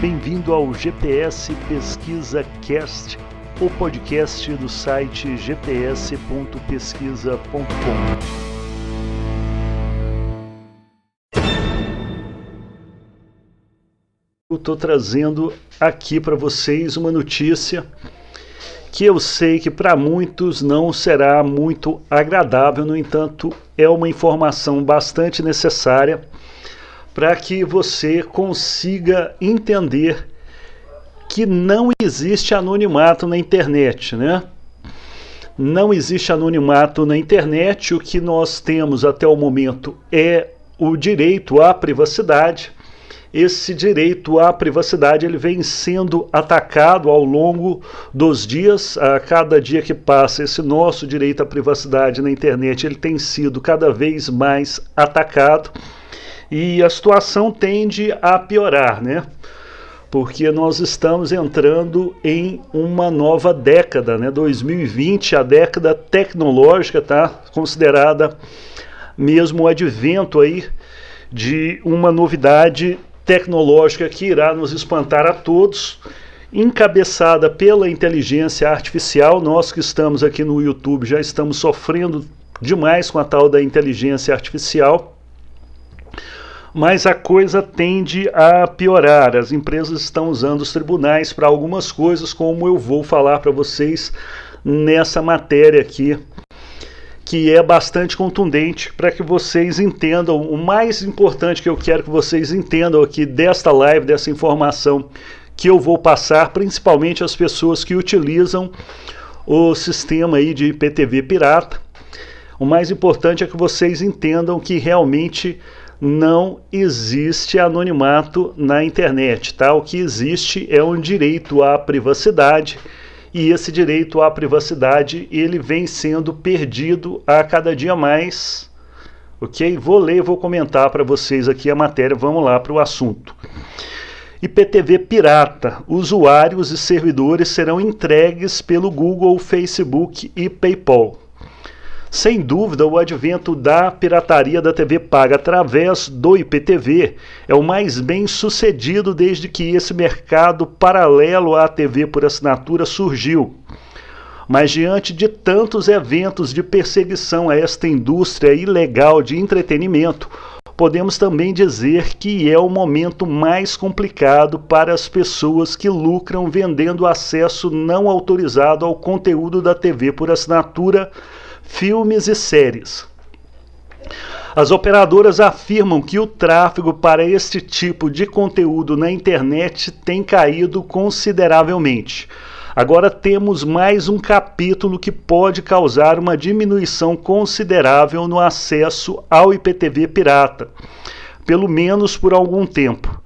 Bem-vindo ao GPS Pesquisa Cast, o podcast do site gps.pesquisa.com. Eu estou trazendo aqui para vocês uma notícia que eu sei que para muitos não será muito agradável, no entanto, é uma informação bastante necessária para que você consiga entender que não existe anonimato na internet, né? Não existe anonimato na internet, o que nós temos até o momento é o direito à privacidade esse direito à privacidade ele vem sendo atacado ao longo dos dias. A cada dia que passa, esse nosso direito à privacidade na internet ele tem sido cada vez mais atacado e a situação tende a piorar, né? Porque nós estamos entrando em uma nova década, né? 2020, a década tecnológica, tá? Considerada mesmo o advento aí de uma novidade tecnológica que irá nos espantar a todos, encabeçada pela inteligência artificial. Nós que estamos aqui no YouTube já estamos sofrendo demais com a tal da inteligência artificial. Mas a coisa tende a piorar. As empresas estão usando os tribunais para algumas coisas, como eu vou falar para vocês nessa matéria aqui que é bastante contundente para que vocês entendam. O mais importante que eu quero que vocês entendam aqui desta live, dessa informação que eu vou passar, principalmente as pessoas que utilizam o sistema aí de IPTV pirata. O mais importante é que vocês entendam que realmente não existe anonimato na internet, tá? O que existe é um direito à privacidade e esse direito à privacidade ele vem sendo perdido a cada dia mais. Ok? Vou ler, vou comentar para vocês aqui a matéria. Vamos lá para o assunto. IPTV pirata. Usuários e servidores serão entregues pelo Google, Facebook e PayPal. Sem dúvida, o advento da pirataria da TV paga através do IPTV é o mais bem sucedido desde que esse mercado paralelo à TV por assinatura surgiu. Mas diante de tantos eventos de perseguição a esta indústria ilegal de entretenimento, podemos também dizer que é o momento mais complicado para as pessoas que lucram vendendo acesso não autorizado ao conteúdo da TV por assinatura filmes e séries. As operadoras afirmam que o tráfego para este tipo de conteúdo na internet tem caído consideravelmente. Agora temos mais um capítulo que pode causar uma diminuição considerável no acesso ao IPTV pirata, pelo menos por algum tempo.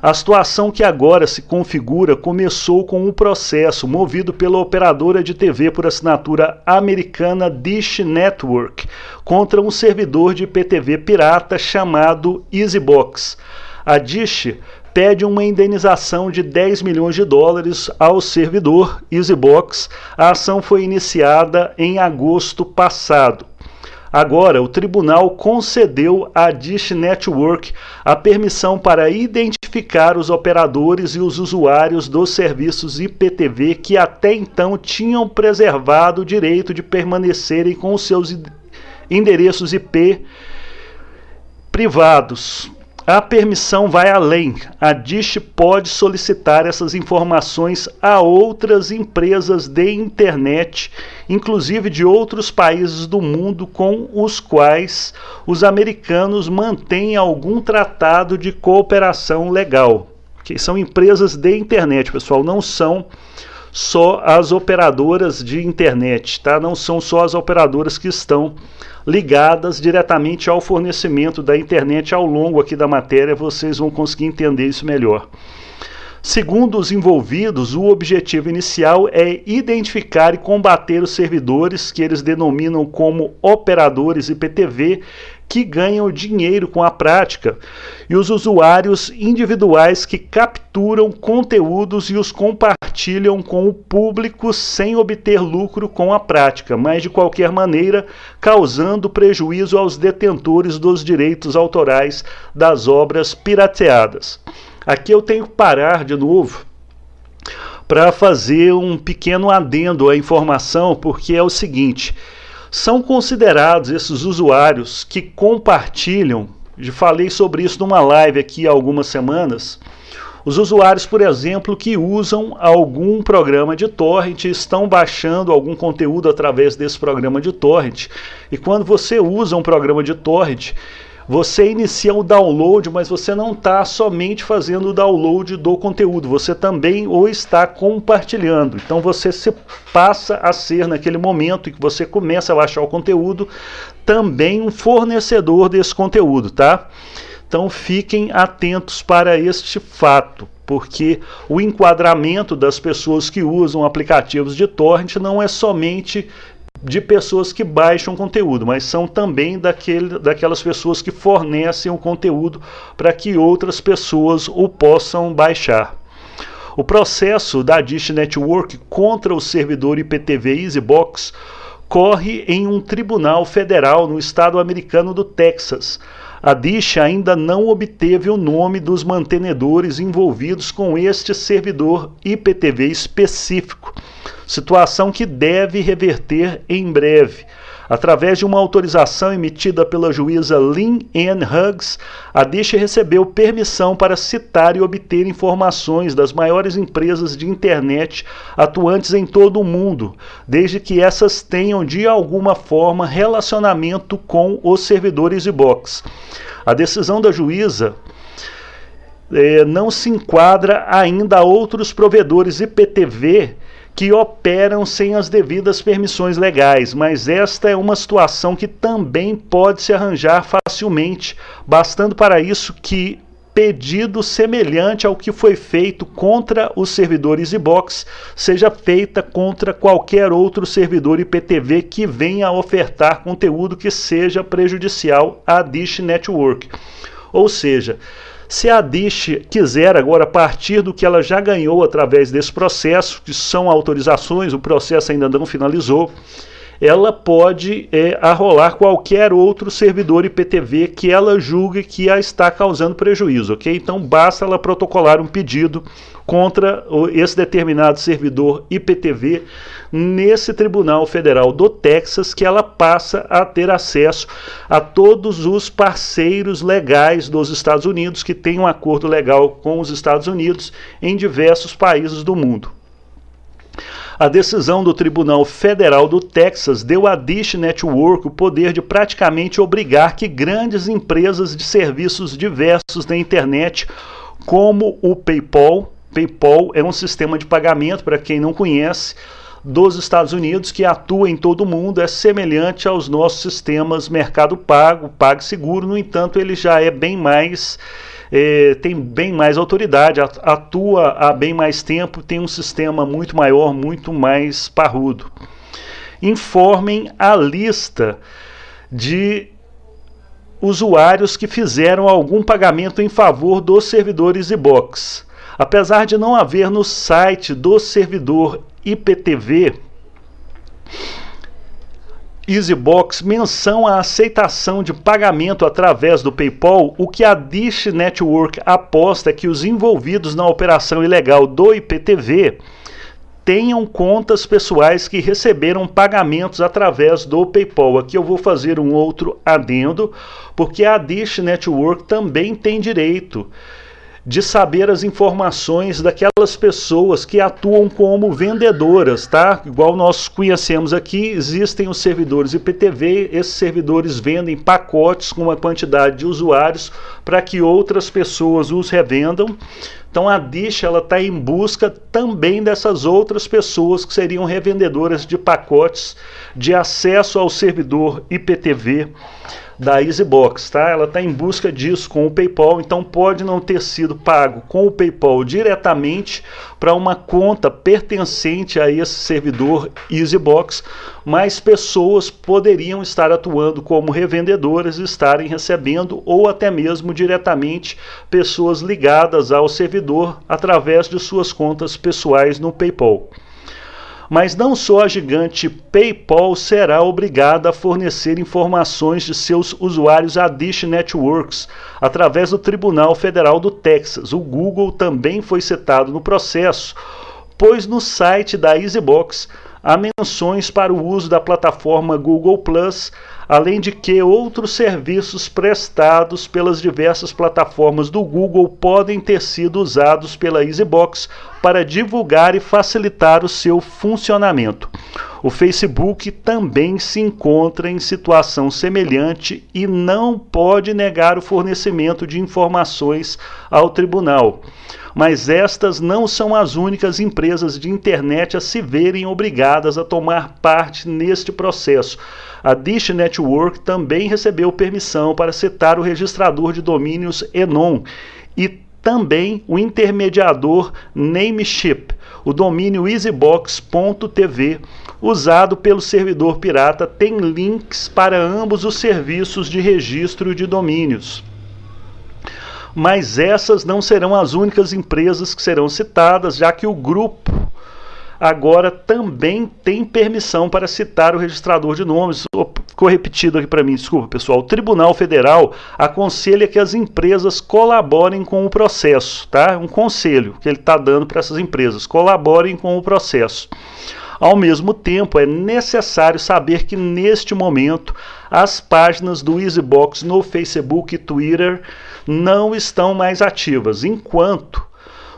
A situação que agora se configura começou com um processo movido pela operadora de TV por assinatura americana Dish Network contra um servidor de IPTV pirata chamado EasyBox. A Dish pede uma indenização de 10 milhões de dólares ao servidor EasyBox. A ação foi iniciada em agosto passado. Agora, o tribunal concedeu à Dish Network a permissão para identificar os operadores e os usuários dos serviços IPTV que até então tinham preservado o direito de permanecerem com seus endereços IP privados. A permissão vai além. A Dish pode solicitar essas informações a outras empresas de internet, inclusive de outros países do mundo com os quais os americanos mantêm algum tratado de cooperação legal. Que são empresas de internet, pessoal, não são só as operadoras de internet, tá? Não são só as operadoras que estão ligadas diretamente ao fornecimento da internet ao longo aqui da matéria, vocês vão conseguir entender isso melhor. Segundo os envolvidos, o objetivo inicial é identificar e combater os servidores que eles denominam como operadores IPTV que ganham dinheiro com a prática e os usuários individuais que capturam conteúdos e os compartilham com o público sem obter lucro com a prática, mas de qualquer maneira causando prejuízo aos detentores dos direitos autorais das obras pirateadas. Aqui eu tenho que parar de novo para fazer um pequeno adendo à informação, porque é o seguinte: são considerados esses usuários que compartilham, já falei sobre isso numa live aqui há algumas semanas. Os usuários, por exemplo, que usam algum programa de torrent estão baixando algum conteúdo através desse programa de torrent. E quando você usa um programa de torrent, você inicia o download, mas você não está somente fazendo o download do conteúdo, você também o está compartilhando. Então você se passa a ser, naquele momento em que você começa a baixar o conteúdo, também um fornecedor desse conteúdo, tá? Então fiquem atentos para este fato, porque o enquadramento das pessoas que usam aplicativos de torrent não é somente de pessoas que baixam conteúdo, mas são também daquele, daquelas pessoas que fornecem o conteúdo para que outras pessoas o possam baixar. O processo da Dish Network contra o servidor IPTV EasyBox corre em um tribunal federal no estado americano do Texas. A Dish ainda não obteve o nome dos mantenedores envolvidos com este servidor IPTV específico situação que deve reverter em breve. Através de uma autorização emitida pela juíza Lynn Ann Huggs, a DISH recebeu permissão para citar e obter informações das maiores empresas de internet atuantes em todo o mundo, desde que essas tenham de alguma forma relacionamento com os servidores de box. A decisão da juíza eh, não se enquadra ainda a outros provedores IPTV que operam sem as devidas permissões legais, mas esta é uma situação que também pode se arranjar facilmente, bastando para isso que pedido semelhante ao que foi feito contra os servidores iBox seja feita contra qualquer outro servidor IPTV que venha a ofertar conteúdo que seja prejudicial à Dish Network. Ou seja, se a Dish quiser agora, partir do que ela já ganhou através desse processo, que são autorizações, o processo ainda não finalizou, ela pode é, arrolar qualquer outro servidor IPTV que ela julgue que a está causando prejuízo, ok? Então basta ela protocolar um pedido contra esse determinado servidor IPTV nesse Tribunal Federal do Texas que ela passa a ter acesso a todos os parceiros legais dos Estados Unidos que têm um acordo legal com os Estados Unidos em diversos países do mundo. A decisão do Tribunal Federal do Texas deu à Dish Network o poder de praticamente obrigar que grandes empresas de serviços diversos na internet, como o PayPal, PayPal é um sistema de pagamento para quem não conhece, dos Estados Unidos que atua em todo o mundo, é semelhante aos nossos sistemas Mercado Pago, PagSeguro, no entanto, ele já é bem mais é, tem bem mais autoridade, atua há bem mais tempo, tem um sistema muito maior, muito mais parrudo. Informem a lista de usuários que fizeram algum pagamento em favor dos servidores iBox. Apesar de não haver no site do servidor IPTV, EasyBox menção à aceitação de pagamento através do PayPal, o que a Dish Network aposta que os envolvidos na operação ilegal do IPTV tenham contas pessoais que receberam pagamentos através do PayPal. Aqui eu vou fazer um outro adendo, porque a Dish Network também tem direito de saber as informações daquelas pessoas que atuam como vendedoras, tá? Igual nós conhecemos aqui, existem os servidores IPTV, esses servidores vendem pacotes com uma quantidade de usuários para que outras pessoas os revendam. Então a Dish ela está em busca também dessas outras pessoas que seriam revendedoras de pacotes de acesso ao servidor IPTV da EasyBox, tá? Ela está em busca disso com o PayPal, então pode não ter sido pago com o PayPal diretamente para uma conta pertencente a esse servidor EasyBox, mas pessoas poderiam estar atuando como revendedoras e estarem recebendo ou até mesmo diretamente pessoas ligadas ao servidor através de suas contas pessoais no PayPal. Mas não só a gigante PayPal será obrigada a fornecer informações de seus usuários à Dish Networks através do Tribunal Federal do Texas. O Google também foi citado no processo, pois no site da EasyBox há menções para o uso da plataforma Google Plus, além de que outros serviços prestados pelas diversas plataformas do Google podem ter sido usados pela EasyBox para divulgar e facilitar o seu funcionamento. O Facebook também se encontra em situação semelhante e não pode negar o fornecimento de informações ao tribunal mas estas não são as únicas empresas de internet a se verem obrigadas a tomar parte neste processo. A Dish Network também recebeu permissão para citar o registrador de domínios Enon e também o intermediador Nameship, o domínio easybox.tv, usado pelo servidor pirata, tem links para ambos os serviços de registro de domínios. Mas essas não serão as únicas empresas que serão citadas, já que o grupo agora também tem permissão para citar o registrador de nomes. Ficou repetido aqui para mim, desculpa pessoal. O Tribunal Federal aconselha que as empresas colaborem com o processo, tá? Um conselho que ele está dando para essas empresas, colaborem com o processo. Ao mesmo tempo, é necessário saber que neste momento as páginas do EasyBox no Facebook e Twitter não estão mais ativas, enquanto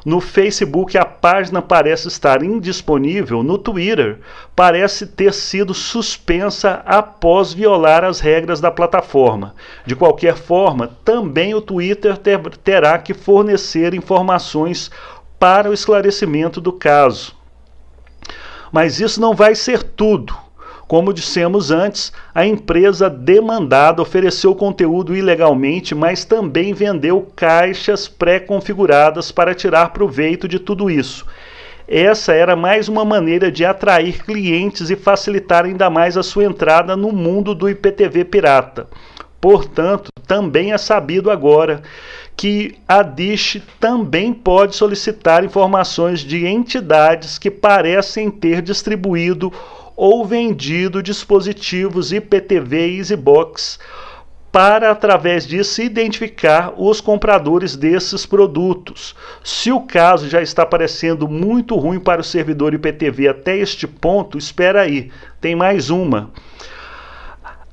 no Facebook a página parece estar indisponível, no Twitter parece ter sido suspensa após violar as regras da plataforma. De qualquer forma, também o Twitter ter, terá que fornecer informações para o esclarecimento do caso. Mas isso não vai ser tudo. Como dissemos antes, a empresa demandada ofereceu conteúdo ilegalmente, mas também vendeu caixas pré-configuradas para tirar proveito de tudo isso. Essa era mais uma maneira de atrair clientes e facilitar ainda mais a sua entrada no mundo do IPTV pirata. Portanto, também é sabido agora que a Dish também pode solicitar informações de entidades que parecem ter distribuído ou vendido dispositivos IPTV e EasyBox para, através disso, identificar os compradores desses produtos. Se o caso já está parecendo muito ruim para o servidor IPTV até este ponto, espera aí, tem mais uma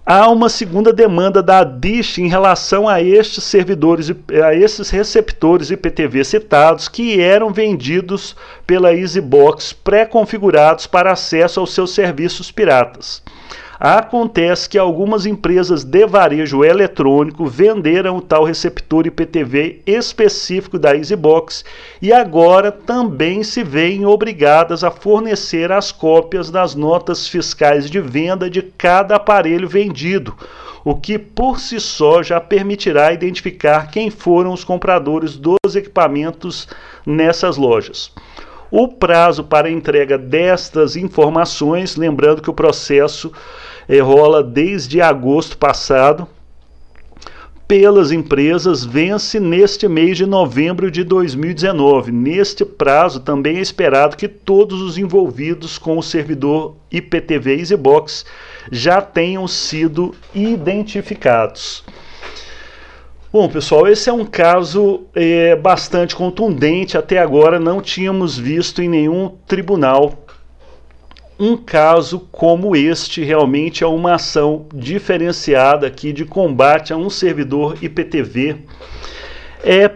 há uma segunda demanda da Dish em relação a estes servidores, a esses receptores IPTV citados que eram vendidos pela EasyBox pré-configurados para acesso aos seus serviços piratas. Acontece que algumas empresas de varejo eletrônico venderam o tal receptor IPTV específico da EasyBox e agora também se veem obrigadas a fornecer as cópias das notas fiscais de venda de cada aparelho vendido, o que por si só já permitirá identificar quem foram os compradores dos equipamentos nessas lojas. O prazo para entrega destas informações, lembrando que o processo eh, rola desde agosto passado, pelas empresas vence neste mês de novembro de 2019. Neste prazo, também é esperado que todos os envolvidos com o servidor IPTV EasyBox já tenham sido identificados. Bom, pessoal, esse é um caso é, bastante contundente. Até agora não tínhamos visto em nenhum tribunal um caso como este. Realmente é uma ação diferenciada aqui de combate a um servidor IPTV. É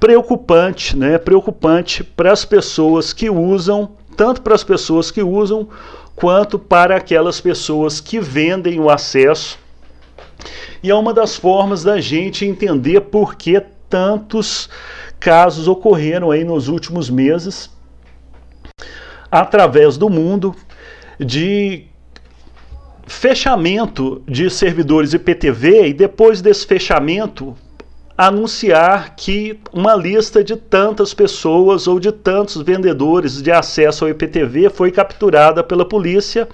preocupante, né? Preocupante para as pessoas que usam, tanto para as pessoas que usam, quanto para aquelas pessoas que vendem o acesso e é uma das formas da gente entender por que tantos casos ocorreram aí nos últimos meses através do mundo de fechamento de servidores IPTV e depois desse fechamento anunciar que uma lista de tantas pessoas ou de tantos vendedores de acesso ao IPTV foi capturada pela polícia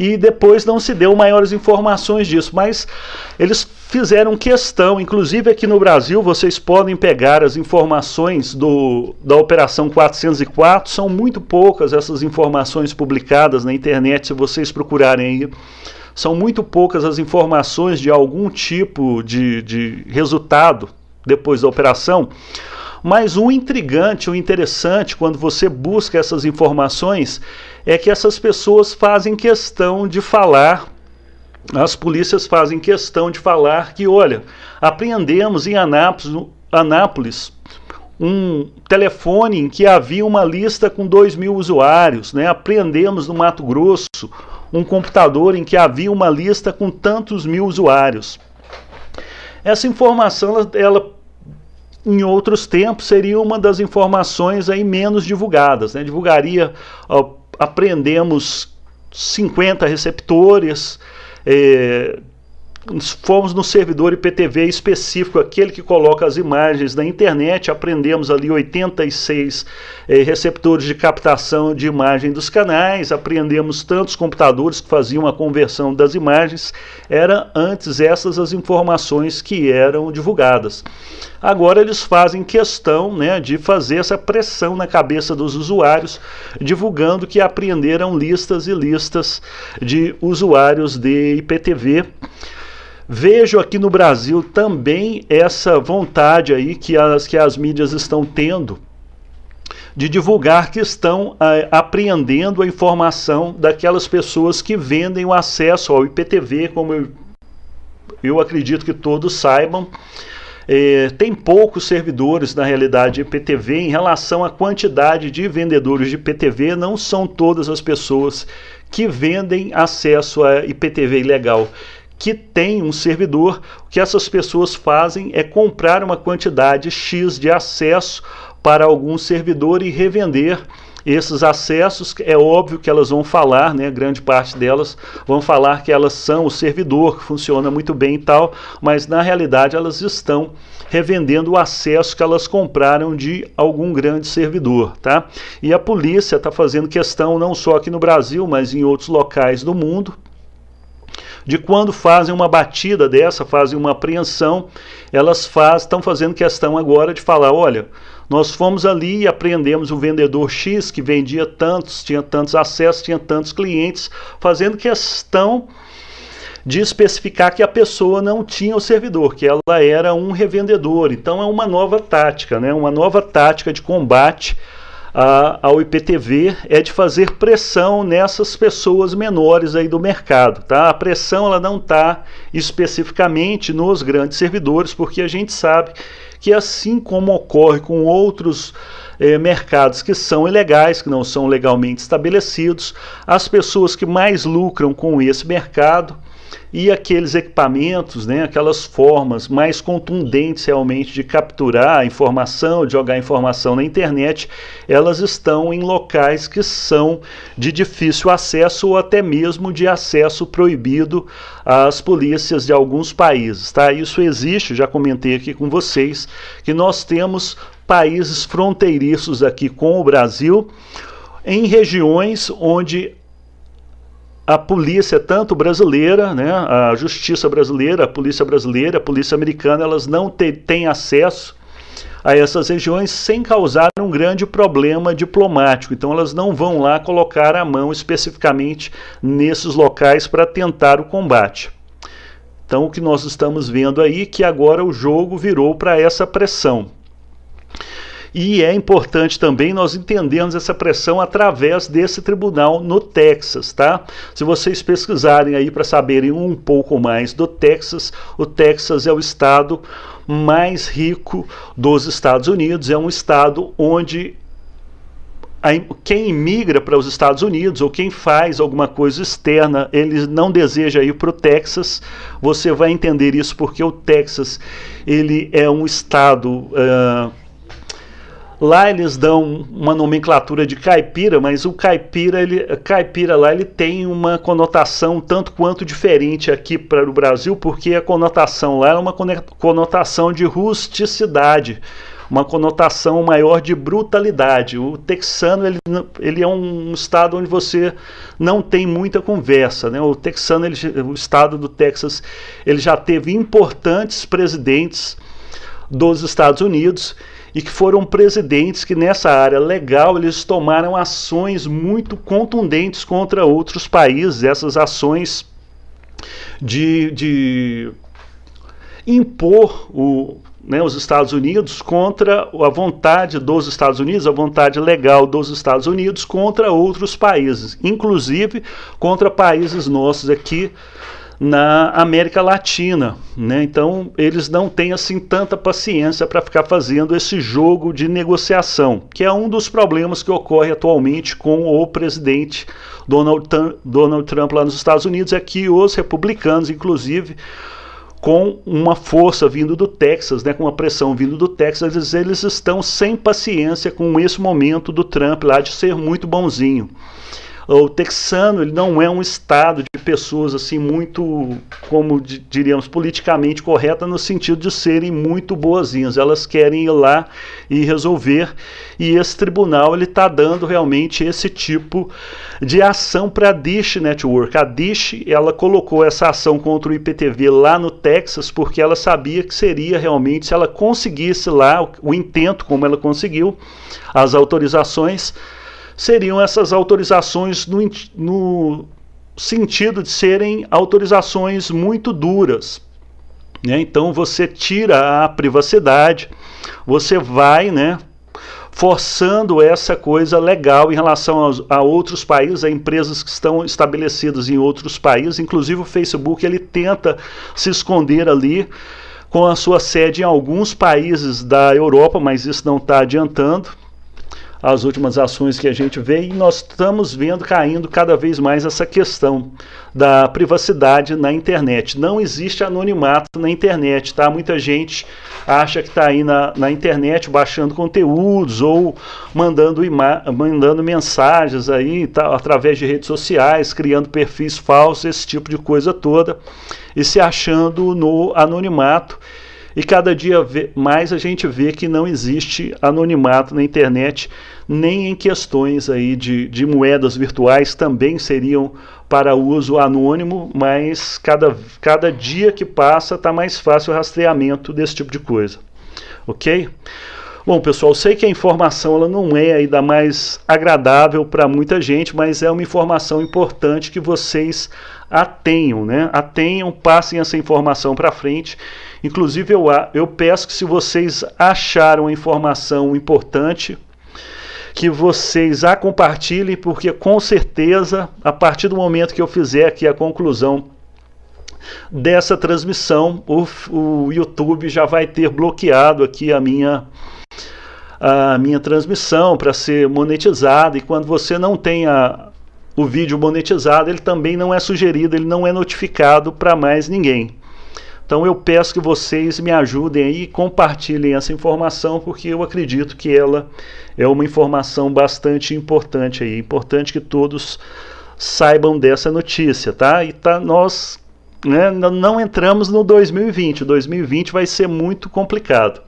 e depois não se deu maiores informações disso, mas eles fizeram questão, inclusive aqui no Brasil, vocês podem pegar as informações do, da Operação 404, são muito poucas essas informações publicadas na internet, se vocês procurarem aí. São muito poucas as informações de algum tipo de, de resultado depois da operação. Mas o intrigante, o interessante, quando você busca essas informações, é que essas pessoas fazem questão de falar as polícias fazem questão de falar que, olha, apreendemos em Anápolis, Anápolis um telefone em que havia uma lista com 2 mil usuários, né? apreendemos no Mato Grosso um computador em que havia uma lista com tantos mil usuários. Essa informação, ela, ela em outros tempos, seria uma das informações aí menos divulgadas. Né? Divulgaria, ó, apreendemos 50 receptores, é, fomos no servidor IPTV específico, aquele que coloca as imagens na internet, aprendemos ali 86 eh, receptores de captação de imagem dos canais, apreendemos tantos computadores que faziam a conversão das imagens, era antes essas as informações que eram divulgadas. Agora eles fazem questão né, de fazer essa pressão na cabeça dos usuários, divulgando que apreenderam listas e listas de usuários de IPTV Vejo aqui no Brasil também essa vontade aí que as, que as mídias estão tendo de divulgar que estão é, apreendendo a informação daquelas pessoas que vendem o acesso ao IPTV, como eu, eu acredito que todos saibam. É, tem poucos servidores na realidade IPTV em relação à quantidade de vendedores de IPTV, não são todas as pessoas que vendem acesso a IPTV ilegal que tem um servidor, o que essas pessoas fazem é comprar uma quantidade X de acesso para algum servidor e revender esses acessos, é óbvio que elas vão falar, né, grande parte delas vão falar que elas são o servidor, que funciona muito bem e tal, mas na realidade elas estão revendendo o acesso que elas compraram de algum grande servidor, tá? E a polícia está fazendo questão não só aqui no Brasil, mas em outros locais do mundo, de quando fazem uma batida dessa, fazem uma apreensão, elas faz, estão fazendo questão agora de falar, olha, nós fomos ali e apreendemos o vendedor X que vendia tantos, tinha tantos acessos, tinha tantos clientes, fazendo questão de especificar que a pessoa não tinha o servidor, que ela era um revendedor. Então é uma nova tática, né? uma nova tática de combate a, ao IPTV é de fazer pressão nessas pessoas menores aí do mercado, tá? A pressão ela não está especificamente nos grandes servidores, porque a gente sabe que assim como ocorre com outros eh, mercados que são ilegais, que não são legalmente estabelecidos, as pessoas que mais lucram com esse mercado e aqueles equipamentos, né, aquelas formas mais contundentes realmente de capturar informação, de jogar informação na internet, elas estão em locais que são de difícil acesso ou até mesmo de acesso proibido às polícias de alguns países. Tá? Isso existe, já comentei aqui com vocês, que nós temos países fronteiriços aqui com o Brasil, em regiões onde a polícia, tanto brasileira, né, a justiça brasileira, a polícia brasileira, a polícia americana, elas não têm acesso a essas regiões sem causar um grande problema diplomático. Então, elas não vão lá colocar a mão especificamente nesses locais para tentar o combate. Então, o que nós estamos vendo aí é que agora o jogo virou para essa pressão. E é importante também nós entendermos essa pressão através desse tribunal no Texas, tá? Se vocês pesquisarem aí para saberem um pouco mais do Texas, o Texas é o estado mais rico dos Estados Unidos, é um estado onde quem imigra para os Estados Unidos ou quem faz alguma coisa externa, ele não deseja ir para o Texas. Você vai entender isso porque o Texas ele é um estado uh, Lá eles dão uma nomenclatura de caipira, mas o caipira, ele, caipira lá ele tem uma conotação tanto quanto diferente aqui para o Brasil, porque a conotação lá é uma conotação de rusticidade, uma conotação maior de brutalidade. O texano ele, ele é um estado onde você não tem muita conversa. Né? O texano, ele, o estado do Texas, ele já teve importantes presidentes dos Estados Unidos e que foram presidentes que nessa área legal eles tomaram ações muito contundentes contra outros países, essas ações de, de impor o, né, os Estados Unidos contra a vontade dos Estados Unidos, a vontade legal dos Estados Unidos contra outros países, inclusive contra países nossos aqui na América Latina, né? Então eles não têm assim tanta paciência para ficar fazendo esse jogo de negociação, que é um dos problemas que ocorre atualmente com o presidente Donald, Donald Trump lá nos Estados Unidos, é que os republicanos, inclusive, com uma força vindo do Texas, né, com uma pressão vindo do Texas, eles, eles estão sem paciência com esse momento do Trump lá de ser muito bonzinho o texano ele não é um estado de pessoas assim muito, como diríamos, politicamente correta no sentido de serem muito boazinhas. Elas querem ir lá e resolver. E esse tribunal ele está dando realmente esse tipo de ação para a Dish Network. A Dish ela colocou essa ação contra o IPTV lá no Texas porque ela sabia que seria realmente se ela conseguisse lá o, o intento como ela conseguiu as autorizações seriam essas autorizações no, no sentido de serem autorizações muito duras. Né? Então você tira a privacidade, você vai né, forçando essa coisa legal em relação aos, a outros países, a empresas que estão estabelecidas em outros países. Inclusive o Facebook ele tenta se esconder ali com a sua sede em alguns países da Europa, mas isso não está adiantando as últimas ações que a gente vê e nós estamos vendo caindo cada vez mais essa questão da privacidade na internet. Não existe anonimato na internet, tá? Muita gente acha que está aí na, na internet baixando conteúdos ou mandando, mandando mensagens aí tá, através de redes sociais, criando perfis falsos, esse tipo de coisa toda, e se achando no anonimato e cada dia mais a gente vê que não existe anonimato na internet, nem em questões aí de, de moedas virtuais também seriam para uso anônimo, mas cada, cada dia que passa está mais fácil o rastreamento desse tipo de coisa. Ok? Bom, pessoal, sei que a informação ela não é aí da mais agradável para muita gente, mas é uma informação importante que vocês a tenham, né? A tenham, passem essa informação para frente. Inclusive, eu, eu peço que se vocês acharam a informação importante, que vocês a compartilhem, porque com certeza, a partir do momento que eu fizer aqui a conclusão dessa transmissão, o, o YouTube já vai ter bloqueado aqui a minha a minha transmissão para ser monetizada e quando você não tem a, o vídeo monetizado, ele também não é sugerido, ele não é notificado para mais ninguém. Então eu peço que vocês me ajudem aí, compartilhem essa informação, porque eu acredito que ela é uma informação bastante importante aí, importante que todos saibam dessa notícia, tá? E tá, nós né, não entramos no 2020, o 2020 vai ser muito complicado.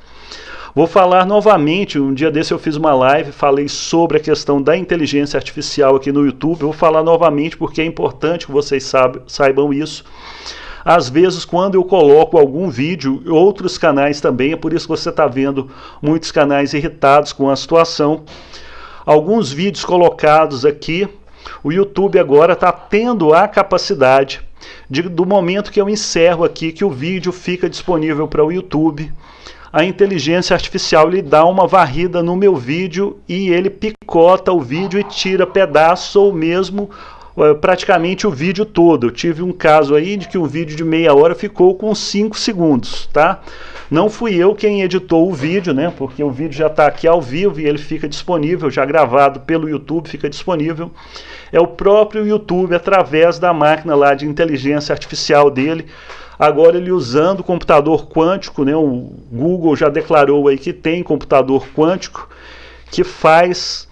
Vou falar novamente, um dia desse eu fiz uma live, falei sobre a questão da inteligência artificial aqui no YouTube. vou falar novamente porque é importante que vocês saibam isso. Às vezes, quando eu coloco algum vídeo, outros canais também, é por isso que você está vendo muitos canais irritados com a situação. Alguns vídeos colocados aqui, o YouTube agora está tendo a capacidade de, do momento que eu encerro aqui, que o vídeo fica disponível para o YouTube a inteligência artificial lhe dá uma varrida no meu vídeo e ele picota o vídeo e tira pedaços ou mesmo praticamente o vídeo todo. Eu tive um caso aí de que um vídeo de meia hora ficou com 5 segundos, tá? Não fui eu quem editou o vídeo, né? Porque o vídeo já está aqui ao vivo e ele fica disponível, já gravado pelo YouTube, fica disponível. É o próprio YouTube, através da máquina lá de inteligência artificial dele, Agora ele usando o computador quântico, né, o Google já declarou aí que tem computador quântico que faz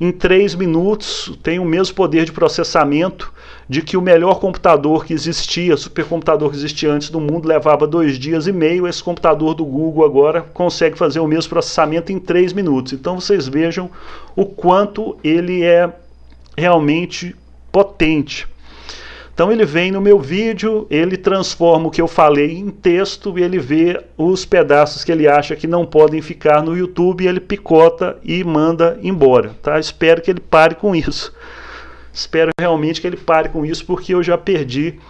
em 3 minutos, tem o mesmo poder de processamento de que o melhor computador que existia, supercomputador que existia antes do mundo, levava dois dias e meio. Esse computador do Google agora consegue fazer o mesmo processamento em 3 minutos. Então vocês vejam o quanto ele é realmente potente. Então ele vem no meu vídeo, ele transforma o que eu falei em texto e ele vê os pedaços que ele acha que não podem ficar no YouTube, ele picota e manda embora, tá? Espero que ele pare com isso. Espero realmente que ele pare com isso porque eu já perdi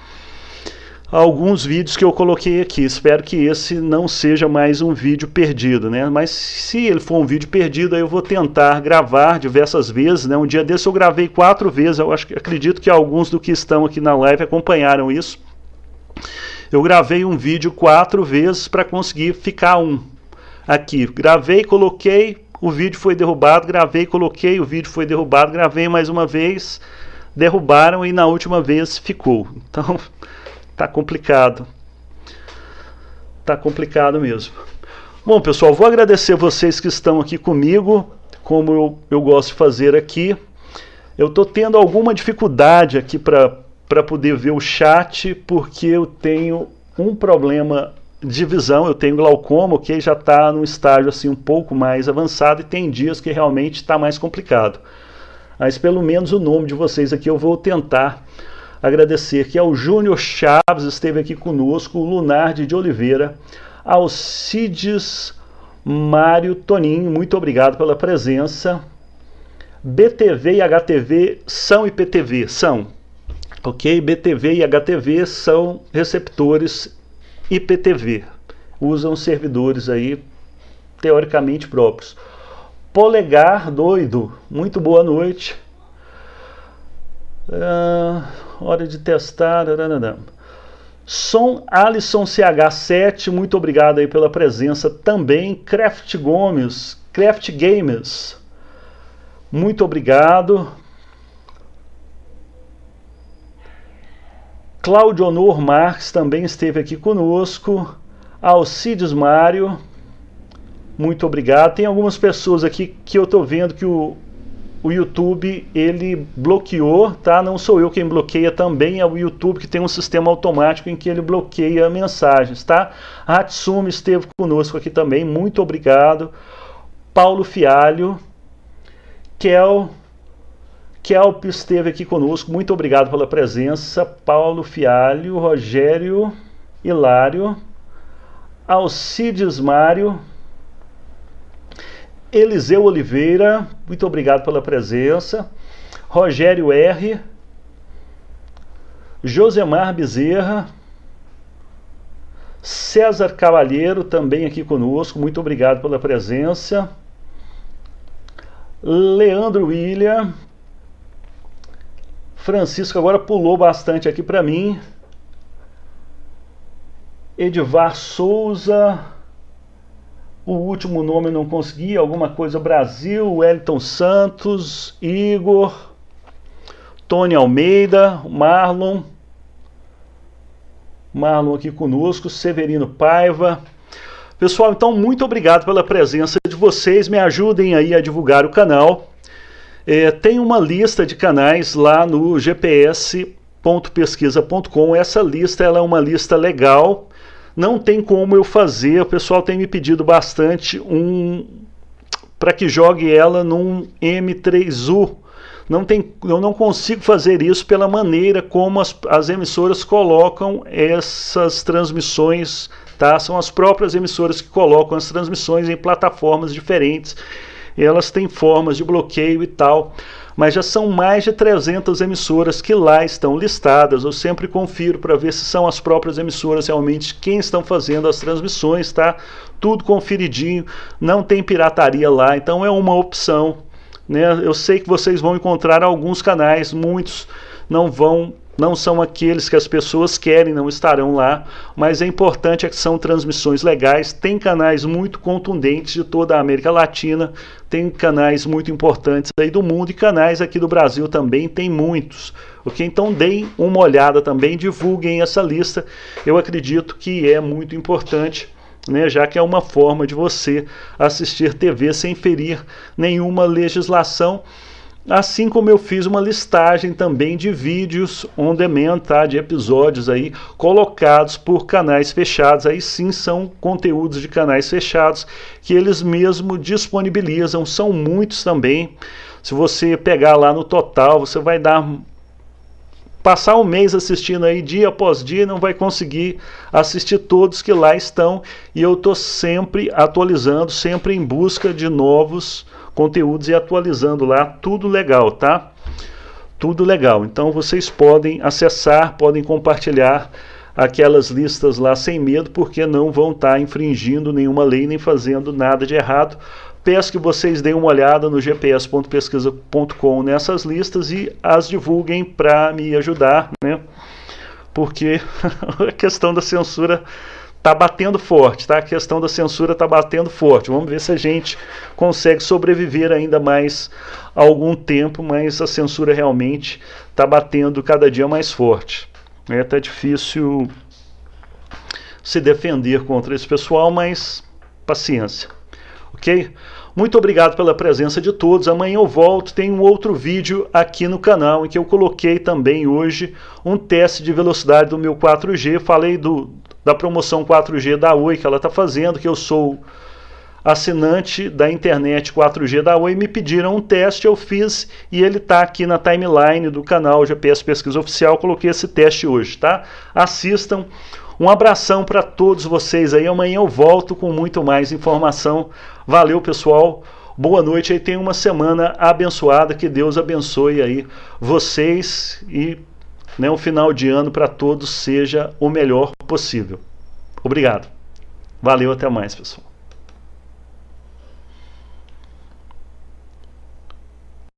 alguns vídeos que eu coloquei aqui. Espero que esse não seja mais um vídeo perdido, né? Mas se ele for um vídeo perdido, aí eu vou tentar gravar diversas vezes, né? Um dia desse eu gravei quatro vezes. Eu acho acredito que alguns do que estão aqui na live acompanharam isso. Eu gravei um vídeo quatro vezes para conseguir ficar um aqui. Gravei, coloquei, o vídeo foi derrubado, gravei, coloquei, o vídeo foi derrubado, gravei mais uma vez, derrubaram e na última vez ficou. Então tá complicado. Tá complicado mesmo. Bom, pessoal, vou agradecer vocês que estão aqui comigo, como eu, eu gosto de fazer aqui. Eu estou tendo alguma dificuldade aqui para poder ver o chat, porque eu tenho um problema de visão, eu tenho glaucoma, que já está num estágio assim um pouco mais avançado e tem dias que realmente está mais complicado. Mas pelo menos o nome de vocês aqui eu vou tentar Agradecer que ao Júnior Chaves esteve aqui conosco, o Lunardi de Oliveira, Alcides Mário Toninho, muito obrigado pela presença. BTV e HTV são IPTV, são. Ok? BTV e HTV são receptores IPTV. Usam servidores aí teoricamente próprios. Polegar doido, muito boa noite. Uh, hora de testar. Som Alisson CH7, muito obrigado aí pela presença também. Craft Gomes, Craft Gamers, muito obrigado. Claudio Honor Marques também esteve aqui conosco. Alcides Mário, muito obrigado. Tem algumas pessoas aqui que eu estou vendo que o, o YouTube ele bloqueou, tá? Não sou eu quem bloqueia, também é o YouTube que tem um sistema automático em que ele bloqueia mensagens, tá? A Hatsumi esteve conosco aqui também, muito obrigado. Paulo Fialho, Kel, Kelp esteve aqui conosco, muito obrigado pela presença. Paulo Fialho, Rogério Hilário, Alcides Mário, Eliseu Oliveira, muito obrigado pela presença. Rogério R. Josemar Bezerra. César Cavalheiro, também aqui conosco, muito obrigado pela presença. Leandro William. Francisco agora pulou bastante aqui para mim. Edivar Souza. O último nome não consegui, alguma coisa Brasil, Wellington Santos, Igor, Tony Almeida, Marlon, Marlon aqui conosco, Severino Paiva. Pessoal, então muito obrigado pela presença de vocês, me ajudem aí a divulgar o canal. É, tem uma lista de canais lá no gps.pesquisa.com. Essa lista ela é uma lista legal não tem como eu fazer, o pessoal tem me pedido bastante um para que jogue ela num M3U. Não tem, eu não consigo fazer isso pela maneira como as, as emissoras colocam essas transmissões, tá? São as próprias emissoras que colocam as transmissões em plataformas diferentes. Elas têm formas de bloqueio e tal mas já são mais de 300 emissoras que lá estão listadas. Eu sempre confiro para ver se são as próprias emissoras realmente quem estão fazendo as transmissões, tá? Tudo conferidinho, não tem pirataria lá, então é uma opção. Né? Eu sei que vocês vão encontrar alguns canais, muitos não vão não são aqueles que as pessoas querem, não estarão lá, mas é importante é que são transmissões legais, tem canais muito contundentes de toda a América Latina, tem canais muito importantes aí do mundo e canais aqui do Brasil também tem muitos. Ok? Então deem uma olhada também, divulguem essa lista. Eu acredito que é muito importante. Né, já que é uma forma de você assistir TV sem ferir nenhuma legislação Assim como eu fiz uma listagem também de vídeos on demand, tá? de episódios aí colocados por canais fechados. Aí sim são conteúdos de canais fechados que eles mesmo disponibilizam, são muitos também. Se você pegar lá no total, você vai dar passar um mês assistindo aí dia após dia não vai conseguir assistir todos que lá estão e eu estou sempre atualizando, sempre em busca de novos conteúdos e atualizando lá, tudo legal, tá? Tudo legal. Então vocês podem acessar, podem compartilhar aquelas listas lá sem medo, porque não vão estar tá infringindo nenhuma lei nem fazendo nada de errado. Peço que vocês deem uma olhada no gps.pesquisa.com nessas listas e as divulguem para me ajudar, né? Porque a questão da censura tá batendo forte, tá? A questão da censura tá batendo forte. Vamos ver se a gente consegue sobreviver ainda mais algum tempo, mas a censura realmente tá batendo cada dia mais forte. É tá difícil se defender contra esse pessoal, mas paciência ok? Muito obrigado pela presença de todos. Amanhã eu volto. Tem um outro vídeo aqui no canal em que eu coloquei também hoje um teste de velocidade do meu 4G. Falei do, da promoção 4G da Oi que ela está fazendo, que eu sou assinante da internet 4G da Oi. Me pediram um teste, eu fiz e ele está aqui na timeline do canal GPS Pesquisa Oficial. Coloquei esse teste hoje, tá? Assistam. Um abração para todos vocês aí. Amanhã eu volto com muito mais informação. Valeu, pessoal. Boa noite aí. Tenha uma semana abençoada. Que Deus abençoe aí vocês e né, o final de ano para todos seja o melhor possível. Obrigado. Valeu, até mais, pessoal.